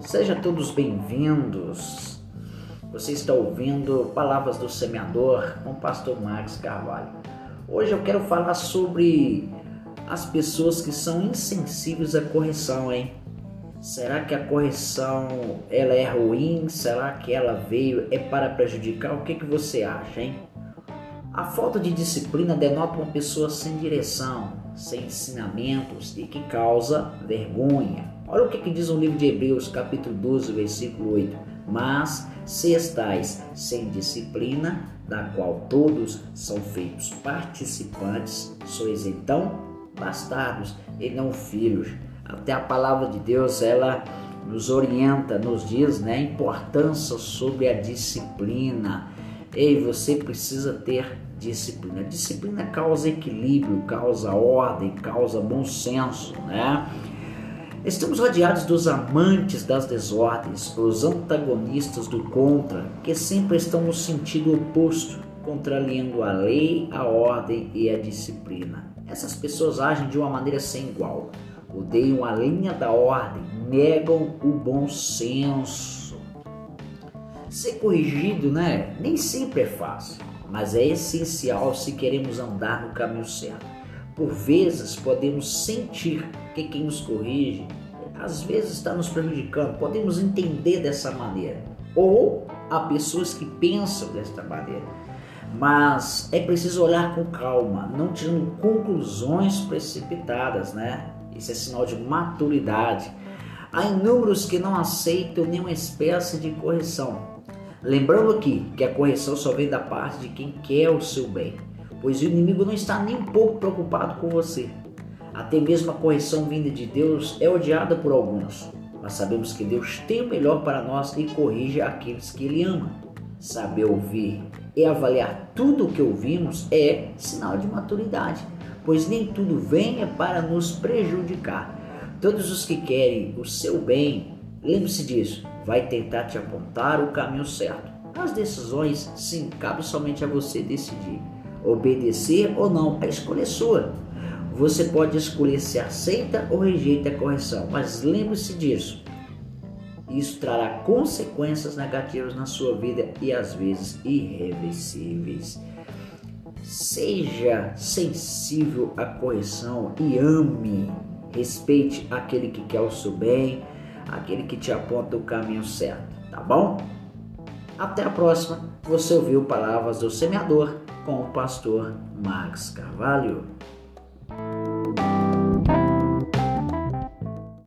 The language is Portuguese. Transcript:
Sejam todos bem-vindos. Você está ouvindo Palavras do Semeador com o pastor Max Carvalho. Hoje eu quero falar sobre as pessoas que são insensíveis à correção, hein? Será que a correção ela é ruim? Será que ela veio é para prejudicar? O que, que você acha, hein? A falta de disciplina denota uma pessoa sem direção, sem ensinamentos e que causa vergonha. Olha o que, que diz o livro de Hebreus, capítulo 12, versículo 8. Mas se estáis sem disciplina, da qual todos são feitos participantes, sois então bastardos e não filhos. Até a palavra de Deus, ela nos orienta, nos diz né, a importância sobre a disciplina. Ei, você precisa ter disciplina. Disciplina causa equilíbrio, causa ordem, causa bom senso, né? Estamos rodeados dos amantes das desordens, os antagonistas do contra, que sempre estão no sentido oposto, contrariando a lei, a ordem e a disciplina. Essas pessoas agem de uma maneira sem igual, odeiam a linha da ordem, negam o bom senso. Ser corrigido, né? Nem sempre é fácil, mas é essencial se queremos andar no caminho certo. Por vezes podemos sentir que quem nos corrige às vezes está nos prejudicando, podemos entender dessa maneira. Ou há pessoas que pensam desta maneira. Mas é preciso olhar com calma, não tirando conclusões precipitadas, né? Isso é sinal de maturidade. Há inúmeros que não aceitam nenhuma espécie de correção. Lembrando aqui que a correção só vem da parte de quem quer o seu bem, pois o inimigo não está nem um pouco preocupado com você. Até mesmo a correção vinda de Deus é odiada por alguns, mas sabemos que Deus tem o melhor para nós e corrige aqueles que Ele ama. Saber ouvir e avaliar tudo o que ouvimos é sinal de maturidade, pois nem tudo venha para nos prejudicar. Todos os que querem o seu bem, lembre-se disso, vai tentar te apontar o caminho certo. As decisões, sim, cabe somente a você decidir. Obedecer ou não, a escolha é sua. Você pode escolher se aceita ou rejeita a correção, mas lembre-se disso. Isso trará consequências negativas na sua vida e às vezes irreversíveis. Seja sensível à correção e ame. Respeite aquele que quer o seu bem, aquele que te aponta o caminho certo, tá bom? Até a próxima. Você ouviu Palavras do Semeador com o pastor Max Carvalho.